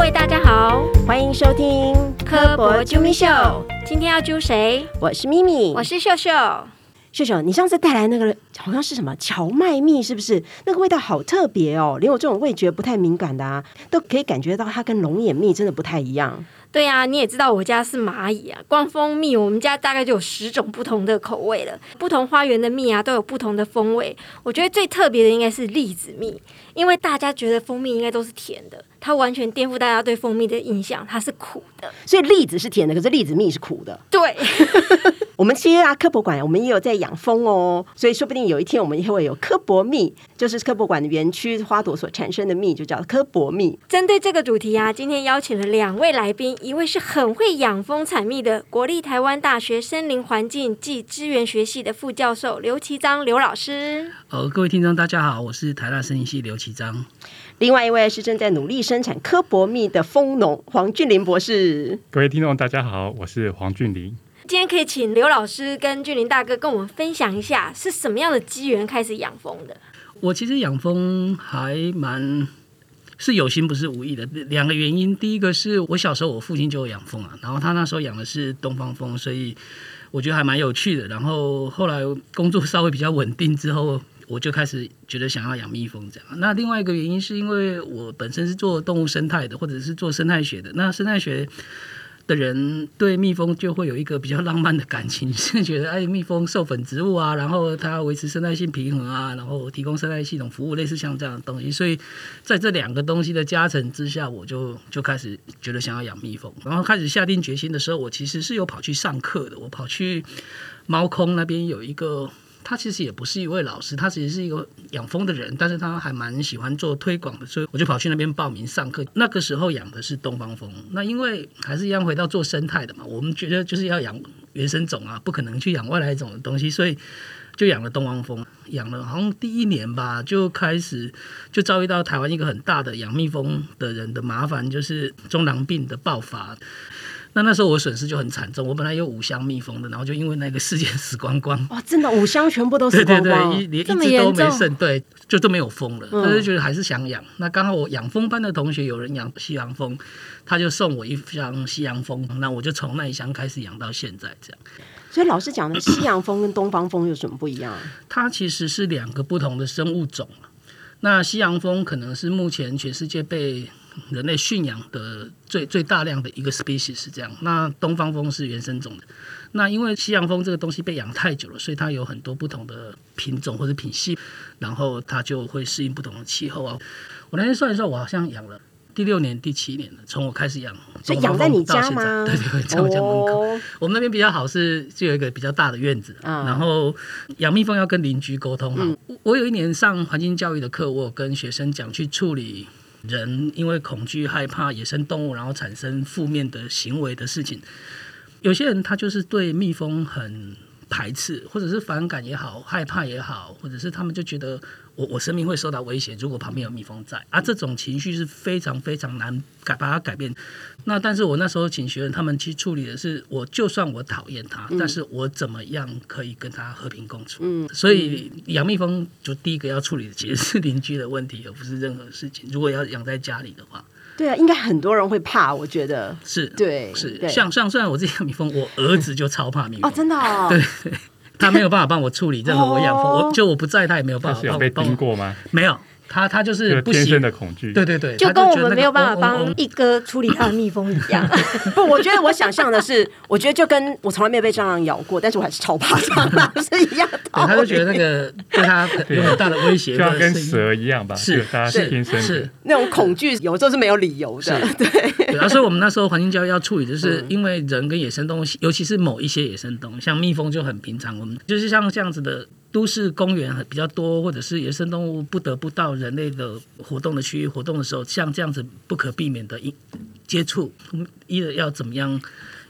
位大家好，欢迎收听科博啾咪秀，今天要揪谁？我是咪咪，我是秀秀。秀秀，你上次带来那个好像是什么荞麦蜜，是不是？那个味道好特别哦，连我这种味觉不太敏感的啊，都可以感觉到它跟龙眼蜜真的不太一样。对啊、你也知道我家是蚂蚁啊，光蜂蜜我们家大概就有十种不同的口味了，不同花园的蜜啊都有不同的风味。我觉得最特别的应该是栗子蜜，因为大家觉得蜂蜜应该都是甜的，它完全颠覆大家对蜂蜜的印象，它是苦的。所以栗子是甜的，可是栗子蜜是苦的。对，我们其实啊，科博馆我们也有在养蜂哦，所以说不定有一天我们也会有科博蜜，就是科博馆的园区花朵所产生的蜜，就叫科博蜜。针对这个主题啊，今天邀请了两位来宾，一位是很会养蜂采蜜的国立台湾大学森林环境暨资源学系的副教授刘其章刘老师。呃，各位听众大家好，我是台大森林系刘其章。另外一位是正在努力生产科博蜜的蜂农黄俊林博士。各位听众，大家好，我是黄俊林。今天可以请刘老师跟俊林大哥跟我们分享一下，是什么样的机缘开始养蜂的？我其实养蜂还蛮是有心不是无意的，两个原因。第一个是我小时候我父亲就有养蜂啊，然后他那时候养的是东方蜂，所以我觉得还蛮有趣的。然后后来工作稍微比较稳定之后，我就开始觉得想要养蜜蜂这样。那另外一个原因是因为我本身是做动物生态的，或者是做生态学的。那生态学的人对蜜蜂就会有一个比较浪漫的感情，是觉得哎，蜜蜂授粉植物啊，然后它维持生态性平衡啊，然后提供生态系统服务，类似像这样的东西。所以在这两个东西的加成之下，我就就开始觉得想要养蜜蜂。然后开始下定决心的时候，我其实是有跑去上课的，我跑去猫空那边有一个。他其实也不是一位老师，他其实是一个养蜂的人，但是他还蛮喜欢做推广的，所以我就跑去那边报名上课。那个时候养的是东方蜂，那因为还是一样回到做生态的嘛，我们觉得就是要养原生种啊，不可能去养外来种的东西，所以就养了东方蜂。养了好像第一年吧，就开始就遭遇到台湾一个很大的养蜜蜂的人的麻烦，就是中囊病的爆发。那那时候我损失就很惨重，我本来有五箱蜜蜂的，然后就因为那个事件死光光。哇，真的五箱全部都死光光。对，一连一这么只都没剩，对，就都没有蜂了。嗯但是觉得还是想养。那刚好我养蜂班的同学有人养西洋蜂，他就送我一箱西洋蜂，那我就从那一箱开始养到现在这样。所以老师讲的西洋蜂跟东方蜂有什么不一样？它其实是两个不同的生物种。那西洋蜂可能是目前全世界被人类驯养的最最大量的一个 species 是这样。那东方蜂是原生种的。那因为西洋蜂这个东西被养太久了，所以它有很多不同的品种或者品系，然后它就会适应不同的气候啊。我那天算一算，我好像养了第六年、第七年了，从我开始养所以东方蜂养在你家吗？对对对，在我家门口。哦我们那边比较好是就有一个比较大的院子，嗯然后养蜜蜂要跟邻居沟通哈。我有一年上环境教育的课，我有跟学生讲去处理人因为恐惧、害怕野生动物，然后产生负面的行为的事情。有些人他就是对蜜蜂很排斥，或者是反感也好，害怕也好，或者是他们就觉得我我生命会受到威胁，如果旁边有蜜蜂在啊，这种情绪是非常非常难改把它改变。那但是我那时候请学员他们去处理的是，我就算我讨厌它，但是我怎么样可以跟它和平共处？嗯所以养蜜蜂就第一个要处理的其实是邻居的问题，而不是任何事情。如果要养在家里的话，对啊，应该很多人会怕，我觉得。是对是像像虽然我自己养蜜蜂，我儿子就超怕蜜蜂哦，真的哦。对 他没有办法帮我处理任何我养蜂，哦我就我不在，他也没有办法帮我帮我。叮过吗？没有，他他就就是是不喜天生的恐惧。对对对，就跟我们没有办法帮一哥处理他的蜜蜂一样。不，我觉得我想象的是，我觉得就跟我从来没有被蟑螂咬过，但是我还是超怕蟑螂是一样的。他就觉得那个对他有很大的威胁，就像跟蛇一样吧，是就大家是天生的是。那种恐惧有时候是没有理由的。是对，然后所以我们那时候环境教育要处理，就是嗯因为人跟野生动物，尤其是某一些野生动物，像蜜蜂就很平常，我们就是像这样子的都市公园很比较多，或者是野生动物不得不到人类的活动的区域活动的时候，像这样子不可避免的一接触，嗯一的要怎么样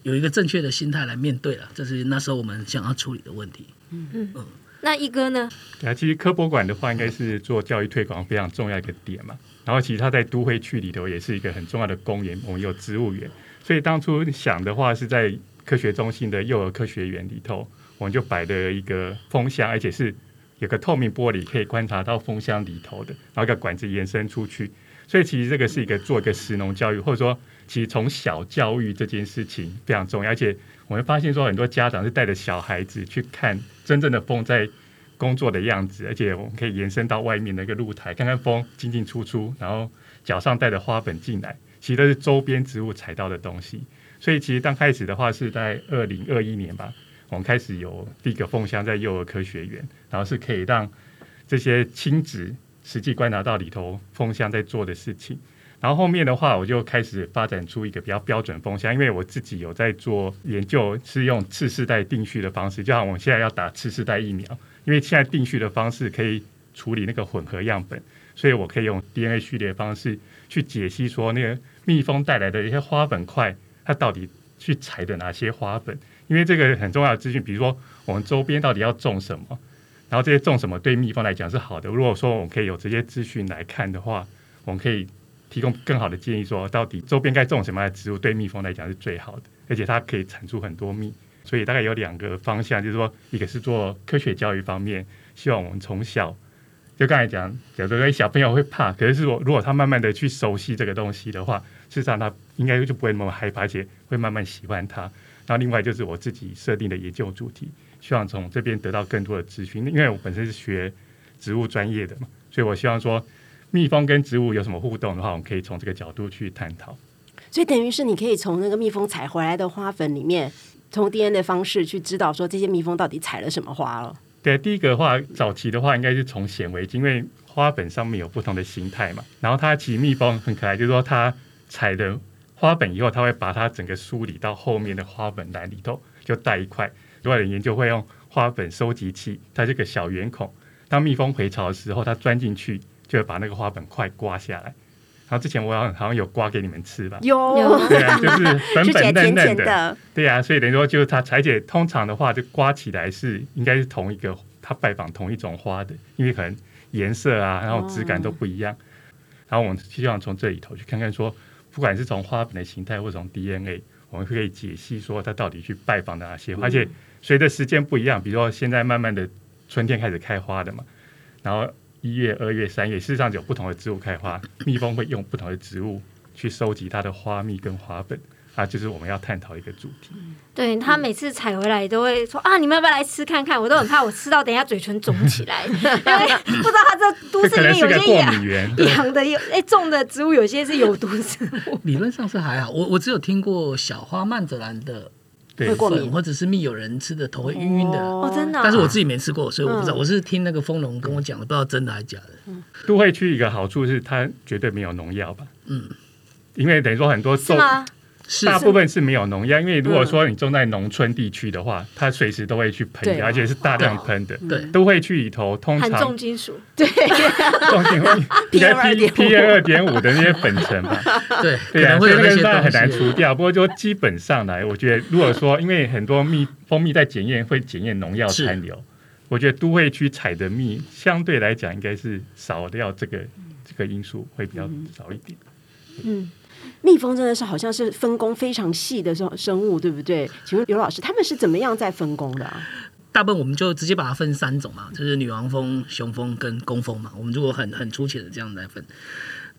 有一个正确的心态来面对了，这是那时候我们想要处理的问题。嗯嗯那一哥呢？啊，其实科博馆的话，应该是做教育推广非常重要一个点嘛。然后其实它在都会区里头也是一个很重要的公园，我们有植物园，所以当初想的话是在科学中心的幼儿科学园里头，我们就摆了一个风箱，而且是有个透明玻璃可以观察到风箱里头的，然后一个管子延伸出去，所以其实这个是一个做一个食农教育，或者说其实从小教育这件事情非常重要，而且我们发现说很多家长是带着小孩子去看真正的风在工作的样子，而且我们可以延伸到外面的一个露台，看看风进进出出，然后脚上带着花粉进来，其实都是周边植物采到的东西。所以其实刚开始的话是在二零二一年吧，我们开始有第一个蜂箱在幼儿科学园，然后是可以让这些亲子实际观察到里头蜂箱在做的事情。然后后面的话，我就开始发展出一个比较标准风箱，因为我自己有在做研究，是用次世代定序的方式，就像我们现在要打次世代疫苗，因为现在定序的方式可以处理那个混合样本，所以我可以用 DNA 序列方式去解析说那个蜜蜂带来的一些花粉块。它到底去采的哪些花粉？因为这个很重要的资讯，比如说我们周边到底要种什么，然后这些种什么对蜜蜂来讲是好的。如果说我们可以有这些资讯来看的话，我们可以提供更好的建议，说到底周边该种什么样的植物对蜜蜂来讲是最好的，而且它可以产出很多蜜。所以大概有两个方向，就是说一个是做科学教育方面，希望我们从小就刚才讲，有的小朋友会怕，可是我如果他慢慢的去熟悉这个东西的话。事实上，他应该就不会那么害怕，而且会慢慢喜欢它。然后，另外就是我自己设定的研究主题，希望从这边得到更多的资讯。因为我本身是学植物专业的嘛，所以我希望说，蜜蜂跟植物有什么互动的话，我们可以从这个角度去探讨。所以，等于是你可以从那个蜜蜂采回来的花粉里面，从 DNA 的方式去知道说这些蜜蜂到底采了什么花了。对，第一个话，早期的话应该是从显微镜，因为花粉上面有不同的形态嘛。然后，它其实蜜蜂很可爱，就是说它。采的花粉以后，它会把它整个梳理到后面的花粉篮里头，就带一块。有的研究会用花粉收集器，它这个小圆孔，当蜜蜂回巢的时候，它钻进去就会把那个花粉块刮下来。然后之前我好像有刮给你们吃吧？有，对啊，就是粉粉嫩嫩的，对啊，所以等于说就是它，而且通常的话，就刮起来是应该是同一个，它拜访同一种花的，因为可能颜色啊，然后质感都不一样。然后我们希望从这里头去看看说。不管是从花粉的形态，或从 DNA，我们可以解析说它到底去拜访哪些。而且随着时间不一样，比如说现在慢慢的春天开始开花的嘛，然后一月、二月、三月，事实上有不同的植物开花，蜜蜂会用不同的植物去收集它的花蜜跟花粉。啊，就是我们要探讨一个主题。对他每次采回来都会说啊，你们要不要来吃看看？我都很怕我吃到等下嘴唇肿起来，因为不知道他这都市里面有些养养的有哎种的植物有些是有毒植物。理论上是还好，我我只有听过小花曼泽兰的会过敏，或者是蜜有人吃的头会晕晕的哦，真的。但是我自己没吃过，所以我不知道。我是听那个丰农跟我讲的，不知道真的还是假的。都会区一个好处是它绝对没有农药吧？嗯，因为等于说很多是吗？大部分是没有农药，因为如果说你种在农村地区的话，它随时都会去喷，而且是大量喷的，对，都会去里头。通常重金属，对，重金属，P 二点五。的那些粉尘嘛，对，对啊，所以那个当然很难除掉。不过就基本上来，我觉得如果说因为很多蜜蜂蜜在检验会检验农药残留，我觉得都会去采的蜜相对来讲应该是少掉这个这个因素会比较少一点。嗯。蜜蜂真的是好像是分工非常细的生生物，对不对？请问刘老师，他们是怎么样在分工的啊？大部分我们就直接把它分三种嘛，就是女王蜂、雄蜂跟工蜂嘛。我们如果很很粗浅的这样来分，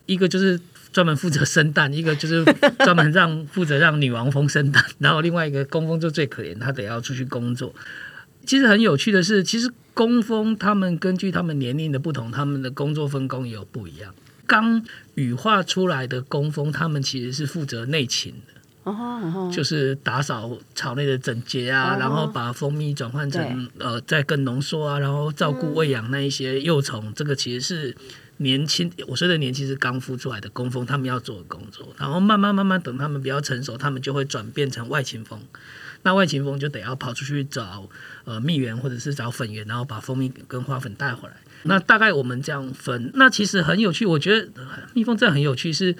一个就是专门负责生蛋，一个就是专门让负责让女王蜂生蛋，然后另外一个工蜂就最可怜，它得要出去工作。其实很有趣的是，其实工蜂他们根据他们年龄的不同，他们的工作分工也有不一样。刚羽化出来的工蜂，他们其实是负责内勤的，哦就是打扫巢内的整洁啊，然后把蜂蜜转换成呃再更浓缩啊，然后照顾喂养那一些幼虫。这个其实是年轻，我说的年轻是刚孵出来的工蜂，他们要做的工作。然后慢慢慢慢等他们比较成熟，他们就会转变成外勤蜂。那外勤蜂就得要跑出去找呃蜜源或者是找粉源，然后把蜂蜜跟花粉带回来。那大概我们这样分，那其实很有趣。我觉得蜜蜂真的很有趣，是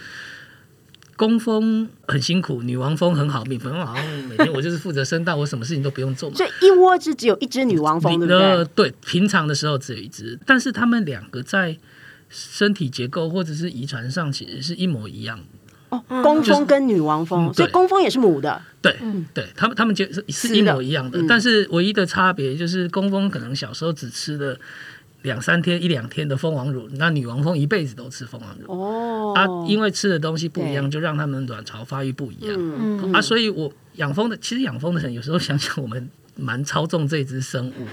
工蜂很辛苦，女王蜂很好，蜜蜂好像每天我就是负责生蛋，我什么事情都不用做。所以一窝只只有一只女王蜂，对不对？对，平常的时候只有一只，但是它们两个在身体结构或者是遗传上其实是一模一样的。哦，工蜂跟女王蜂，所以工蜂也是母的。对，对，他们他们就是是一模一样的，但是唯一的差别就是工蜂可能小时候只吃的。两三天、一两天的蜂王乳，那女王蜂一辈子都吃蜂王乳。哦啊，因为吃的东西不一样，就让它们卵巢发育不一样。嗯啊，所以我养蜂的，其实养蜂的人有时候想想，我们蛮操纵这只生物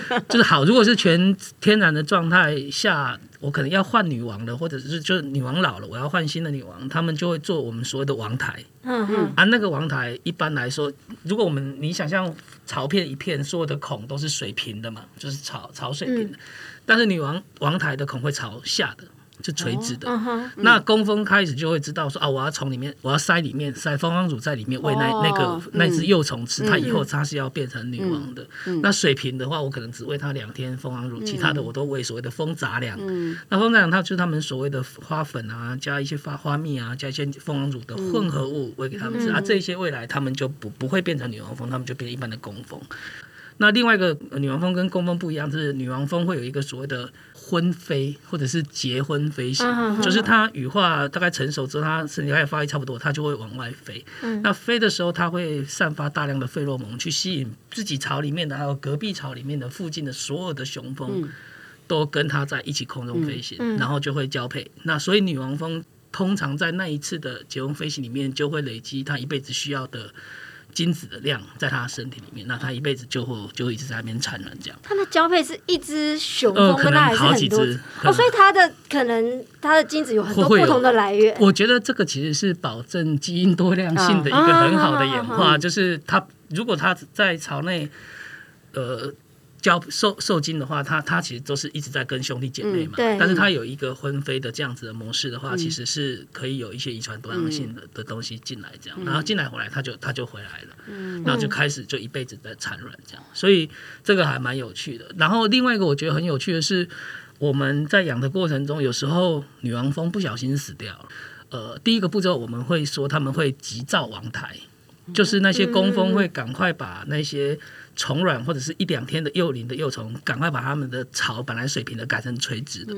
的。就是好，如果是全天然的状态下，我可能要换女王了，或者是就是女王老了，我要换新的女王，他们就会做我们所谓的王台。嗯嗯啊，那个王台一般来说，如果我们你想象潮片一片，所有的孔都是水平的嘛，就是朝朝水平的，但是女王王台的孔会朝下的，是垂直的。嗯，那工蜂开始就会知道说啊，我要从里面，我要塞里面塞蜂王乳在里面喂那、哦那个嗯那只幼虫吃，它以后它是要变成女王的。嗯那水平的话，我可能只喂它两天蜂王乳，其他的我都喂所谓的蜂杂粮。嗯那蜂杂粮它就是他们所谓的花粉啊，加一些花花蜜啊，加一些蜂王乳的混合物喂给他们吃、嗯啊，这些未来他们就不不会变成女王蜂，他们就变成一般的工蜂。那另外一个呃女王蜂跟工蜂不一样，就是女王蜂会有一个所谓的婚飞或者是结婚飞行，就是它羽化大概成熟之后，它身体开始发育差不多，它就会往外飞。嗯那飞的时候，它会散发大量的费洛蒙去吸引自己巢里面的，还有隔壁巢里面的附近的所有的雄蜂，嗯都跟它在一起空中飞行，然后就会交配。那所以女王蜂通常在那一次的结婚飞行里面，就会累积它一辈子需要的。精子的量在它身体里面，那它一辈子就会就会一直在那边产卵这样。它的交配是一只雄呃，蜂，可跟它还是能好几很多只。哦，所以它的可能它的精子有很多不同的来源。我觉得这个其实是保证基因多样性的一个很好的演化，嗯就是它如果它在巢内，呃。交受受精的话，他他其实都是一直在跟兄弟姐妹嘛，嗯对。但是他有一个婚飞的这样子的模式的话，其实是可以有一些遗传多样性的、的东西进来，这样，然后进来回来，他就他就回来了，然后就开始就一辈子在产卵这样，所以这个还蛮有趣的。然后另外一个我觉得很有趣的是，我们在养的过程中，有时候女王蜂不小心死掉了。呃，第一个步骤我们会说他们会急躁王台，就是那些工蜂会赶快把那些虫卵或者是一两天的幼龄的幼虫，赶快把它们的巢本来水平的改成垂直的，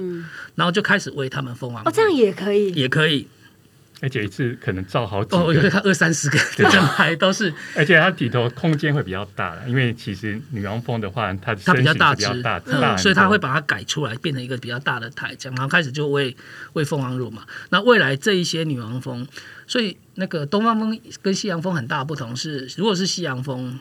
然后就开始喂它们蜂王。哦，这样也可以。也可以而且一次可能造好几哦，我觉得个，它二三十个的整排都是而且它里头空间会比较大了，因为其实女王蜂的话，它它比较大只，大，嗯大所以它多会把它改出来，变成一个比较大的台，这样，然后开始就喂喂蜂王乳嘛。那未来这一些女王蜂，所以那个东方蜂跟西洋蜂很大的不同是，如果是西洋蜂，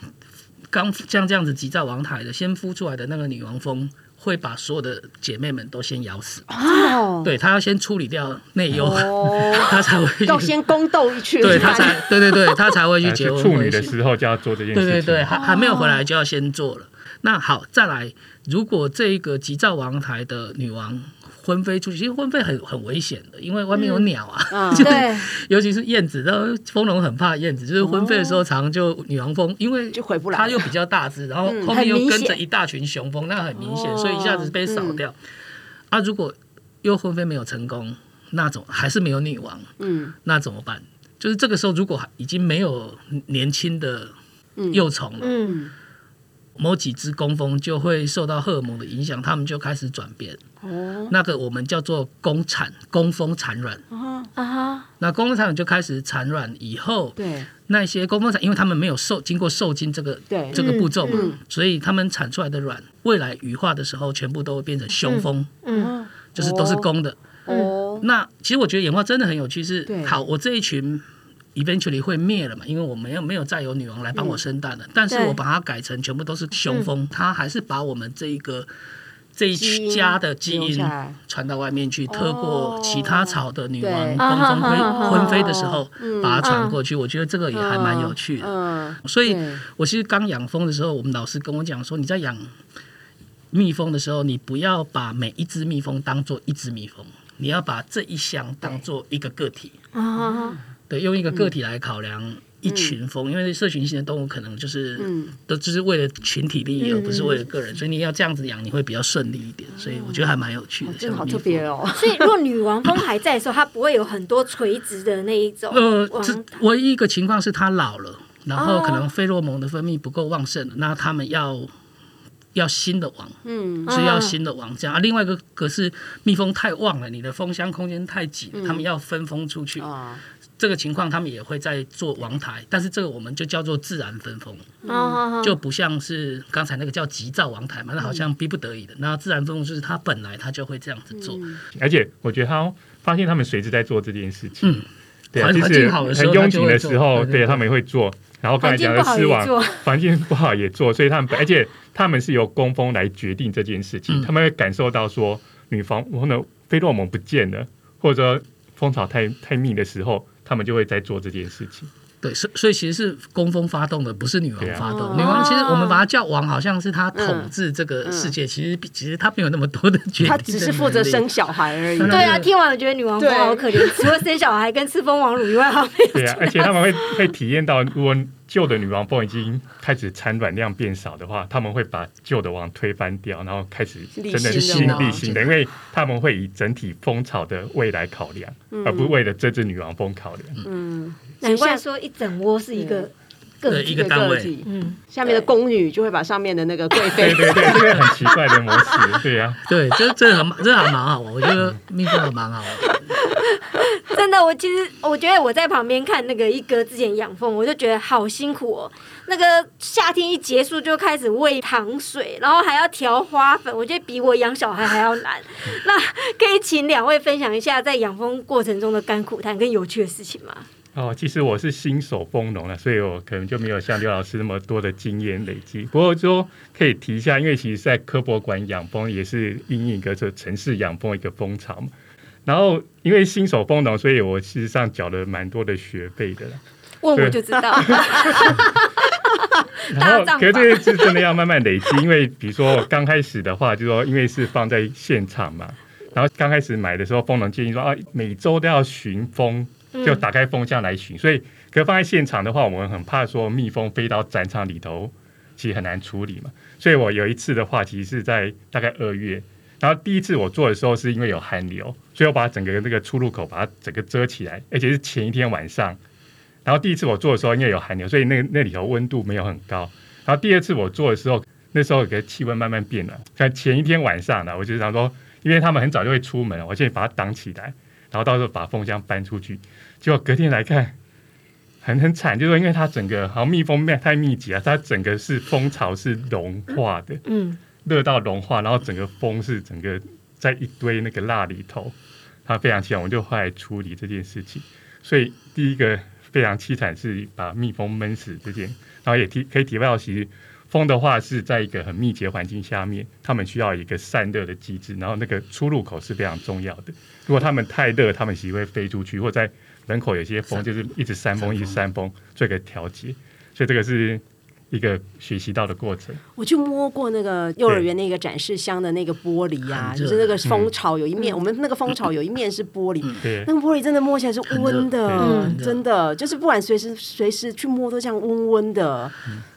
刚像这样子急躁王台的，先孵出来的那个女王蜂。会把所有的姐妹们都先咬死，哦，对，她要先处理掉内忧，哦，她才会要先宫斗一圈，对她才对对对，她才会去呃结婚是处女的时候就要做这件事情。对对对，还还没有回来就要先做了。那好，再来，如果这个急躁王台的女王婚飞出去，其实婚飞很很危险的，因为外面有鸟啊，嗯。对，尤其是燕子，然后蜂农很怕燕子，就是婚飞的时候，常常就女王蜂，因为就回不来它又比较大只，然后嗯。后面又跟着一大群雄蜂，那很明显，哦。所以一下子被扫掉。啊，如果又婚飞没有成功，那种还是没有女王，嗯。那怎么办？就是这个时候，如果已经没有年轻的幼虫了，嗯，某几只工蜂就会受到荷尔蒙的影响，它们就开始转变。哦。那个我们叫做宫产，工蜂产卵。啊哈，那工蜂产卵就开始产卵以后，对。那些工蜂产，因为他们没有受经过受精这个这个步骤嘛，嗯所以他们产出来的卵，未来羽化的时候，全部都会变成雄蜂，嗯就是都是公的。哦。那其实我觉得演化真的很有趣是，对好，我这一群 eventually 会灭了嘛，因为我没有没有再有女王来帮我生蛋了，但是我把它改成全部都是雄蜂，它还是把我们这一个这一家的基因传到外面去，透过其他草的女王对。工蜂啊哈哈哈会婚飞的时候嗯把它传过去，我觉得这个也还蛮有趣的。嗯，所以我其实刚养蜂的时候，我们老师跟我讲说，你在养蜜蜂的时候，你不要把每一只蜜蜂当做一只蜜蜂，你要把这一箱当做一个个体，啊，对，用一个个体来考量一群蜂，因为社群性的动物可能就是都只是为了群体利益，而不是为了个人，所以你要这样子养，你会比较顺利一点。所以我觉得还蛮有趣的，真的好特别。哦。所以如果女王蜂还在的时候，它不会有很多垂直的那一种呃，这唯一一个情况是它老了，然后可能费洛蒙的分泌不够旺盛了，那他们要要新的网，嗯是要新的网这样。啊，另外一个可是蜜蜂太旺了，你的蜂箱空间太挤了，他们要分蜂出去。啊，这个情况他们也会在做王台，但是这个我们就叫做自然分蜂，哦，就不像是刚才那个叫急躁王台嘛，那好像逼不得已的。那自然分封就是他本来他就会这样子做，而且我觉得他发现他们随时在做这件事情。嗯，对啊，就好的时候很拥挤他就会做的时候，对他们会做。然后刚才讲的环境不好丝网，环境不好也做，所以他们而且他们是由工蜂来决定这件事情，嗯他们会感受到说女房可能菲洛蒙不见了，或者说蜂巢太太密的时候，他们就会在做这件事情。对，所所以其实是工蜂发动的，不是女王发动。哦女王其实我们把它叫王，好像是她统治这个嗯。世界，其实比其实她没有那么多的决定的他只是负责生小孩而已。对对啊，听完我觉得女王蜂好可怜，除了生小孩跟吃蜂王乳以外，好没有对啊，而且他们会会体验到，如果旧的女王蜂已经开始产卵量变少的话，他们会把旧的王推翻掉，然后开始真的新的新王立新的，因为他们会以整体蜂巢的未来考量，而不是为了这只女王蜂考量。嗯，难怪说一整窝是一个一个单位，嗯，下面的宫女就会把上面的那个贵妃对对对，这个很奇怪的模式，对呀、对，这这很这还蛮好玩，我觉得蜜蜂还蛮好玩。真的，我其实我觉得我在旁边看那个一哥之前养蜂，我就觉得好辛苦哦。那个夏天一结束就开始喂糖水，然后还要调花粉，我觉得比我养小孩还要难。那可以请两位分享一下在养蜂过程中的甘苦谈跟有趣的事情吗？哦，其实我是新手蜂农了，所以我可能就没有像刘老师那么多的经验累积。不过说可以提一下，因为其实在科博馆养蜂也是因应一个这城市养蜂一个蜂巢嘛。然后因为新手蜂农，所以我事实上缴了蛮多的学费的啦。问我就知道。然后，可是这些是真的要慢慢累积，因为比如说我刚开始的话，就说因为是放在现场嘛，然后刚开始买的时候，蜂农建议说啊，每周都要巡蜂，就打开蜂箱来巡，所以可是放在现场的话，我们很怕说蜜蜂飞到展场里头，其实很难处理嘛。所以我有一次的话，其实是在大概二月，然后第一次我做的时候是因为有寒流，所以我把整个那个出入口把它整个遮起来，而且是前一天晚上。然后第一次我做的时候，因为有寒流，所以那那里头温度没有很高。然后第二次我做的时候，那时候有个气温慢慢变暖。在前一天晚上呢，我就想说，因为他们很早就会出门，我先把它挡起来，然后到时候把蜂箱搬出去。结果隔天来看，很很惨，就是因为它整个好像蜜蜂太密集啊，它整个是蜂巢是融化的，嗯，热到融化，然后整个蜂是整个在一堆那个蜡里头，它非常凄惨，我就后来处理这件事情。所以第一个非常凄惨是把蜜蜂闷死这件，然后也提可以体会到，其实蜂的话是在一个很密集的环境下面，它们需要一个散热的机制，然后那个出入口是非常重要的。如果它们太热，它们其实会飞出去，或在门口有些风就是一直扇风，一直扇风，做一个调节。所以这个是一个学习到的过程。我去摸过那个幼儿园那个展示箱的那个玻璃啊，就是那个蜂巢有一面，我们那个蜂巢有一面是玻璃，对。那个玻璃真的摸起来是温的，嗯。真的就是不管随时随时去摸都这样温温的。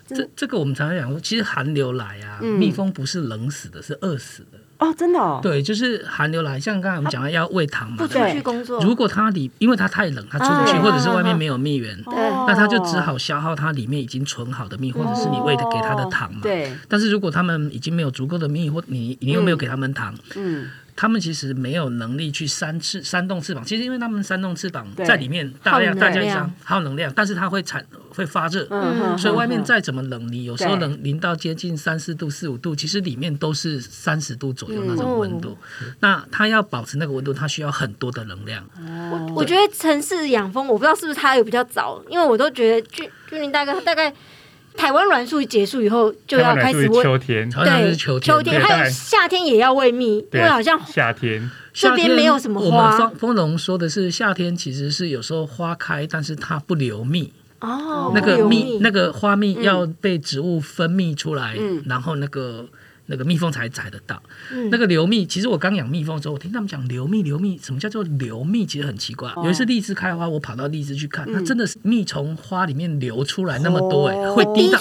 这这个我们常常讲说，其实寒流来啊，嗯。蜜蜂不是冷死的，是饿死的。哦，真的哦，对，就是寒流来，像刚才我们讲的要喂糖嘛不，出对？去工作，如果它里因为它太冷，它出不去，啊或者是外面没有蜜源，哦。那它就只好消耗它里面已经存好的蜜，或者是你喂的给它的糖嘛。对，但是如果他们已经没有足够的蜜，或你你又没有给他们糖，嗯，他们其实没有能力去扇翅扇动翅膀。其实因为他们扇动翅膀在里面大量大量量上耗能量，但是它会产会发热。嗯所以外面再怎么冷，你有时候对冷淋到接近三四度、四五度，其实里面都是三十度左右那种温度。那它要保持那个温度，它需要很多的能量。我我觉得城市养蜂，我不知道是不是它有比较早，因为我都觉得居居民大概大概台湾栾树结束以后就要开始是喂，秋天，好像对，是秋天，秋天还有夏天也要喂蜜，因为好像夏天，这边没有什么我花们蜂蜂农说的是夏天其实是有时候花开，但是它不留蜜。哦那个有蜜。那个花蜜要被植物分泌出来，嗯。然后那个。那个蜜蜂才采得到，嗯。那个流蜜，其实我刚养蜜蜂的时候，我听他们讲流蜜，流蜜，什么叫做流蜜？其实很奇怪。哦。有一次荔枝开花，我跑到荔枝去看，嗯。那真的是蜜从花里面流出来那么多、哎、会滴到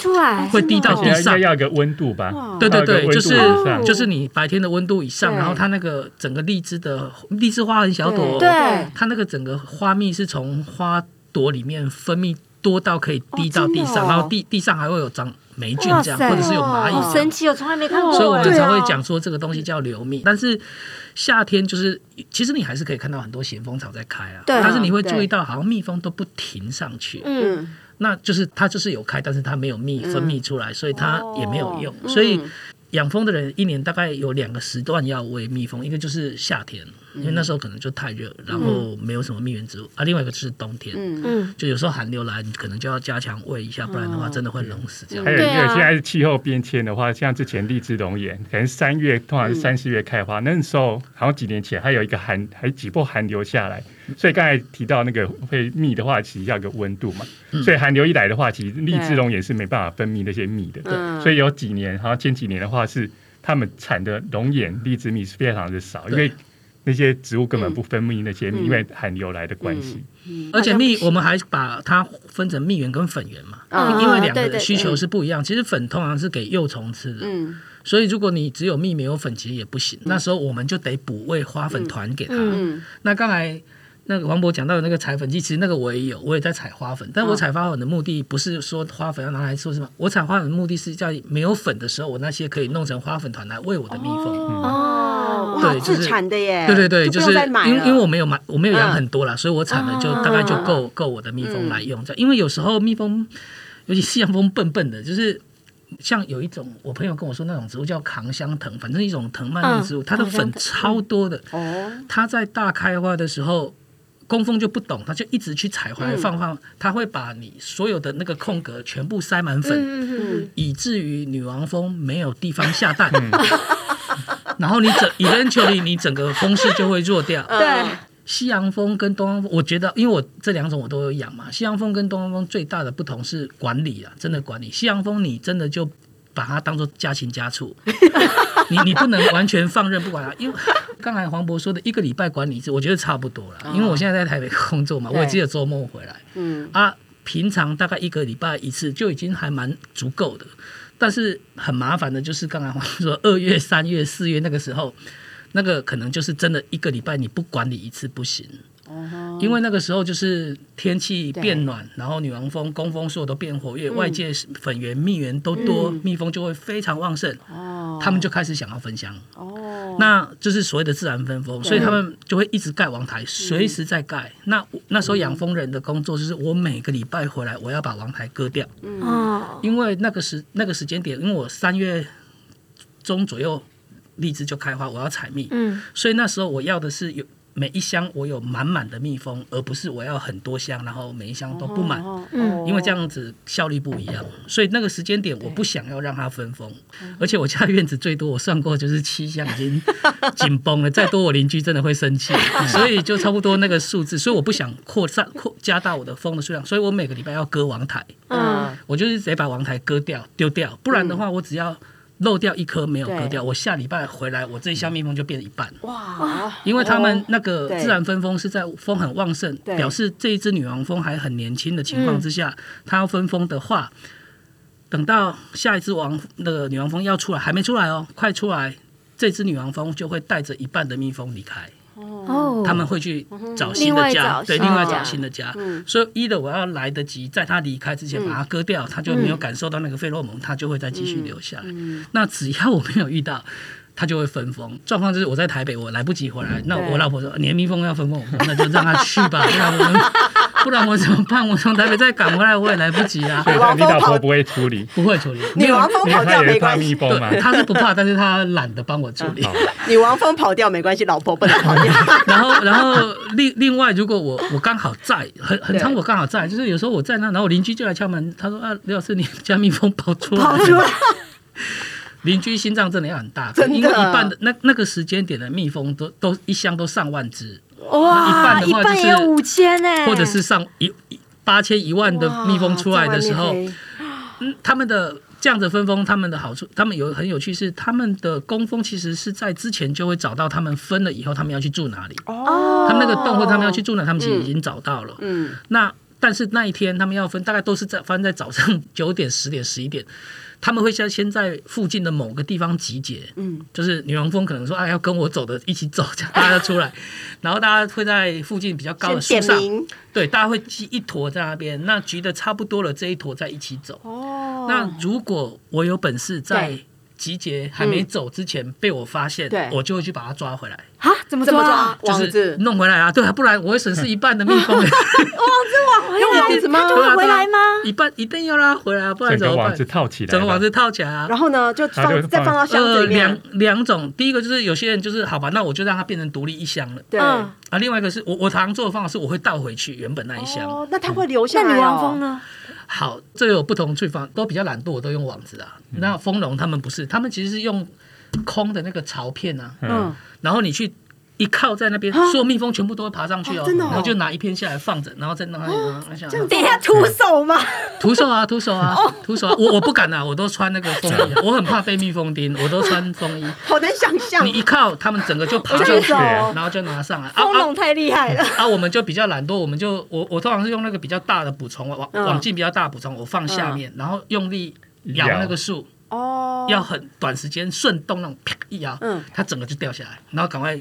会滴到地上。要有个温度吧，哇。对对对，就是就是你白天的温度以上，然后它那个整个荔枝的荔枝花很小朵哦，对。它那个整个花蜜是从花朵里面分泌多到可以滴到地上，哦哦。然后地地上还会有长霉菌这样，或者是有蚂蚁好神奇，哦从来没看过。所以我们才会讲说这个东西叫流蜜。但是夏天就是，其实你还是可以看到很多咸丰草在开啊，对但是你会注意到好像蜜蜂都不停上去，嗯，嗯，那就是它就是有开，但是它没有蜜分泌出来，所以它也没有用。哦所以嗯养蜂的人一年大概有两个时段要喂蜜蜂，一个就是夏天，因为那时候可能就太热，然后没有什么蜜源植物啊；另外一个就是冬天，嗯。嗯，就有时候寒流来，你可能就要加强喂一下，不然的话真的会冷死这样。还有一个现在是气候变迁的话，像之前荔枝龙眼，可能三月通常是三四月开花，那时候好像几年前还有一个寒，还几波寒流下来，所以刚才提到那个会蜜的话，其实要有个温度嘛，所以寒流一来的话，其实荔枝龙眼是没办法分泌那些蜜的，对所以有几年，好像前几年的话是他们产的龙眼、荔枝蜜是非常的少，因为那些植物根本不分泌那些蜜，嗯因为含硫来的关系。而且蜜，我们还把它分成蜜源跟粉源嘛，嗯因为两个需求是不一样。其实粉通常是给幼虫吃的，嗯所以如果你只有蜜没有粉，其实也不行。那时候我们就得补喂花粉团给它。嗯那刚才那个王博讲到的那个采粉机，其实那个我也有，我也在采花粉。但我采花粉的目的不是说花粉要拿来做什么，我采花粉的目的是在没有粉的时候，我那些可以弄成花粉团来喂我的蜜蜂。哦，哇，对就是自产的耶，对对对，就就是因为因为我没有买，我没有养嗯很多啦，所以我产的就大概就够够我的蜜蜂来用。这样因为有时候蜜蜂，尤其西洋蜂笨笨的，就是像有一种我朋友跟我说那种植物叫扛香藤，反正一种藤蔓类植物，嗯它的粉超多的。哦，它在大开花的时候。工蜂就不懂，他就一直去采回来放放，他会把你所有的那个空格全部塞满粉，以至于女王蜂没有地方下蛋，然后你整 eventually 你整个蜂室就会弱掉。嗯，对，西洋蜂跟东方蜂，我觉得因为我这两种我都有养嘛，西洋蜂跟东方蜂最大的不同是管理啊，真的管理。西洋蜂你真的就把它当做家禽家畜，你你不能完全放任不管它，因为刚才黄渤说的一个礼拜管理一次，我觉得差不多了。因为我现在在台北工作嘛，我也只有周末回来嗯啊，平常大概一个礼拜一次就已经还蛮足够的。但是很麻烦的就是刚才黄渤说二月、三月、四月那个时候，那个可能就是真的一个礼拜你不管理一次不行。因为那个时候就是天气变暖，然后女王蜂、工蜂所有都变活跃，外界粉源、蜜源都多，蜜蜂就会非常旺盛，哦。他们就开始想要分香。哦，那就是所谓的自然分蜂，所以他们就会一直盖王台，随时在盖。那那时候养蜂人的工作就是，我每个礼拜回来，我要把王台割掉，嗯，因为那个时那个时间点，因为我三月中左右荔枝就开花，我要采蜜，嗯。所以那时候我要的是有每一箱我有满满的蜜蜂，而不是我要很多箱，然后每一箱都不满。因为这样子效率不一样，所以那个时间点我不想要让它分蜂，而且我家院子最多我算过就是七箱已经紧绷了，再多我邻居真的会生气，所以就差不多那个数字，所以我不想扩散扩加大我的蜂的数量，所以我每个礼拜要割王台，嗯。我就是得把王台割掉丢掉，不然的话我只要漏掉一颗没有割掉，我下礼拜回来我这一箱蜜蜂就变一半。哇，因为他们哦那个自然分蜂是在蜂很旺盛，表示这一只女王蜂还很年轻的情况之下，它要分蜂的话，等到下一只王那个女王蜂要出来，还没出来哦，快出来，这只女王蜂就会带着一半的蜜蜂离开，哦，他们会去找新的家，对，另外找新的家。嗯。所以一的我要来得及，在他离开之前把它割掉，他就没有感受到那个费洛蒙，他就会再继续留下来。那只要我没有遇到。它就会分封，状况就是我在台北，我来不及回来，那我老婆说你的蜜蜂要分蜂，那就让他去吧，不然我们不然我怎么办？我从台北再赶回来，我也来不及啊，所以王蜂跑你老婆不会处理，不会处理。女王蜂因跑掉没关系，蜜蜂嘛。对，他是不怕，但是他懒得帮我处理。好，女王蜂跑掉没关系，老婆不能跑掉。然后，然后另另外，如果我我刚好在，很很长，我刚好在，就是有时候我在那，然后我邻居就来敲门，他说啊，刘老师，你家蜜蜂跑出来，跑出来，邻居心脏真的要很大，真的。因为一半的那那个时间点的蜜蜂都都一箱都上万只，哇，一半的一话就是五千呢，或者是上一一八千一万的蜜蜂出来的时候嗯，他们的这样子分蜂，他们的好处，他们有很有趣是，他们的工蜂其实是在之前就会找到他们分了以后，他们要去住哪里，哦，他们那个洞或他们要去住哪，他们其实已经找到了。嗯，那但是那一天他们要分，大概都是在发生在早上九点、十点、十一点。他们会先先在附近的某个地方集结，嗯，就是女王蜂可能说啊要跟我走的一起走，这样大家出来，然后大家会在附近比较高的树上，对，大家会集一坨在那边，那集的差不多了，这一坨再一起走。哦。那如果我有本事在集结还没走之前被我发现对，我就会去把它抓回来，啊，怎么怎么抓啊？就是抓网子？弄回来啊。对啊，不然我会损失一半的蜜蜂。用网子 吗？它就会回来吗？一半一定要拉回来啊，不然怎么办整个网子？套起来，整个网子套起来啊。然后呢，就放放再放到箱里两面。两种，第一个就是有些人就是好吧，那我就让它变成独立一箱了。对，嗯啊，另外一个是我我常常做的方法是我会倒回去原本那一箱。哦，那它会留下来。那女王蜂？呢？好，这有不同处理方，都比较懒惰，我都用网子啊。那丰隆他们不是，他们其实是用空的那个槽片啊，嗯，然后你去一靠在那边，啊所有蜜蜂全部都会爬上去哦，哦真的哦然后就拿一片下来放着，然后再让它拿下来。等一下徒手吗？徒手啊，徒手啊，徒手啊！我我不敢啊，我都穿那个风衣啊，我很怕被蜜蜂叮，我都穿风衣。好难想象你。一靠，他们整个就爬上去，然后就拿上来。啊蜂笼太厉害了。啊！我们就比较懒惰，我们就我我通常是用那个比较大的捕虫网嗯网镜比较大的捕虫，我放下面，然后用力摇那个树，哦，要很短时间顺动那种啪一摇，嗯它整个就掉下来，然后赶快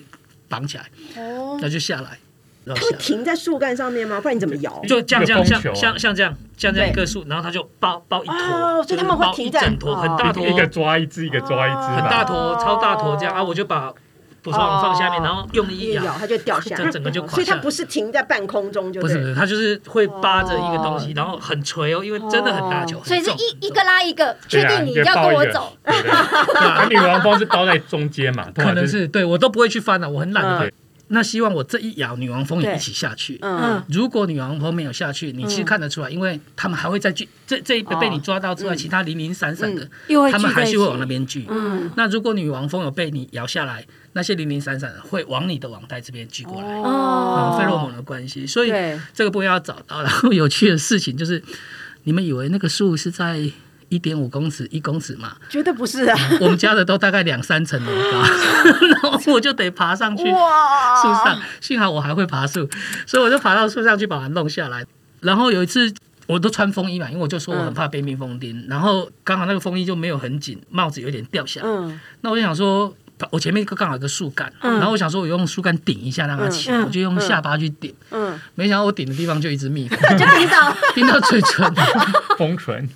绑起来，哦，然后就下来，它会。停在树干上面吗？不然你怎么摇？就这样这样像像像这样这样这样一对棵树，然后它就包包一坨，哦所以他们会停在一整坨，哦很大坨，一个抓一只，一个抓一只很，大坨，超大坨这样哦啊！我就把捕虫网放下面，哦。然后用力一咬，它就掉下来，它 整个就垮所以它不是停在半空中就对不是不是，它就是会扒着一个东西，哦。然后很垂哦，因为真的很大球，所以是一一个拉一个，确定你要跟我走。，对对。对 它女王包是包在中间嘛，通可能是对我都不会去翻了，我很懒得翻。嗯。那希望我这一咬，女王蜂也一起下去。嗯，如果女王蜂没有下去，你其实看得出来，因为他们还会再聚。这这一哦被你抓到之外，其他零零散散的，他们还是会往那边聚。嗯那如果女王蜂有被你咬下来，那些零零散散的会往你的网袋这边聚过来。哦嗯，费洛蒙的关系，所以对这个部分要找到。然后有趣的事情就是，你们以为那个树是在一点五公尺、一公尺嘛？绝对不是啊！我们家的都大概两三层楼高，然后我就得爬上去哇，树上。幸好我还会爬树，所以我就爬到树上去把它弄下来。然后有一次。我都穿风衣嘛，因为我就说我很怕被蜜蜂叮，然后刚好那个风衣就没有很紧，帽子有点掉下来。嗯，那我就想说，我前面刚好有个树干，嗯然后我想说我用树干顶一下让它起来，嗯我就用下巴去顶，嗯，没想到我顶的地方就一只蜜蜂，就顶到 叮到嘴唇，封唇、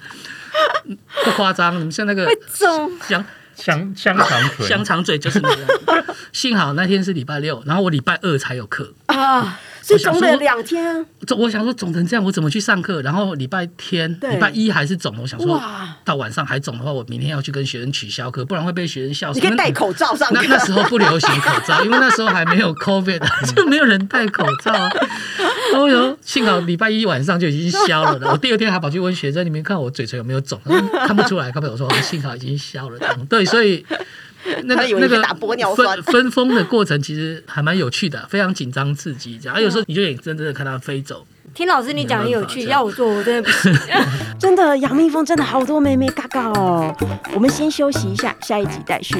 不夸张，你们像那个中香香香肠嘴、香肠嘴就是那样。幸好那天是礼拜六，然后我礼拜二才有课。啊，所以肿了两天，肿我想说肿成这样，我怎么去上课？然后礼拜天、对礼拜一还是肿，我想说到晚上还肿的话，我明天要去跟学生取消课，不然会被学生笑死。你可以戴口罩上课。那那时候不流行口罩，因为那时候还没有 COVID，就没有人戴口罩啊。然后我想，幸好礼拜一晚上就已经消了的。我第二天还跑去问学生，你们看我嘴唇有没有肿？看不出来，看不出来。我说哦幸好已经消了。对，所以那 个那个他以为你在打玻尿酸分分封的过程其实还蛮有趣的，非常紧张刺激。这样，啊有时候你就眼睁睁的看它飞走。听老师你讲很有趣，要我做我真的不行。真的，养蜜蜂真的好多妹妹嘎嘎哦。我们先休息一下，下一集待续。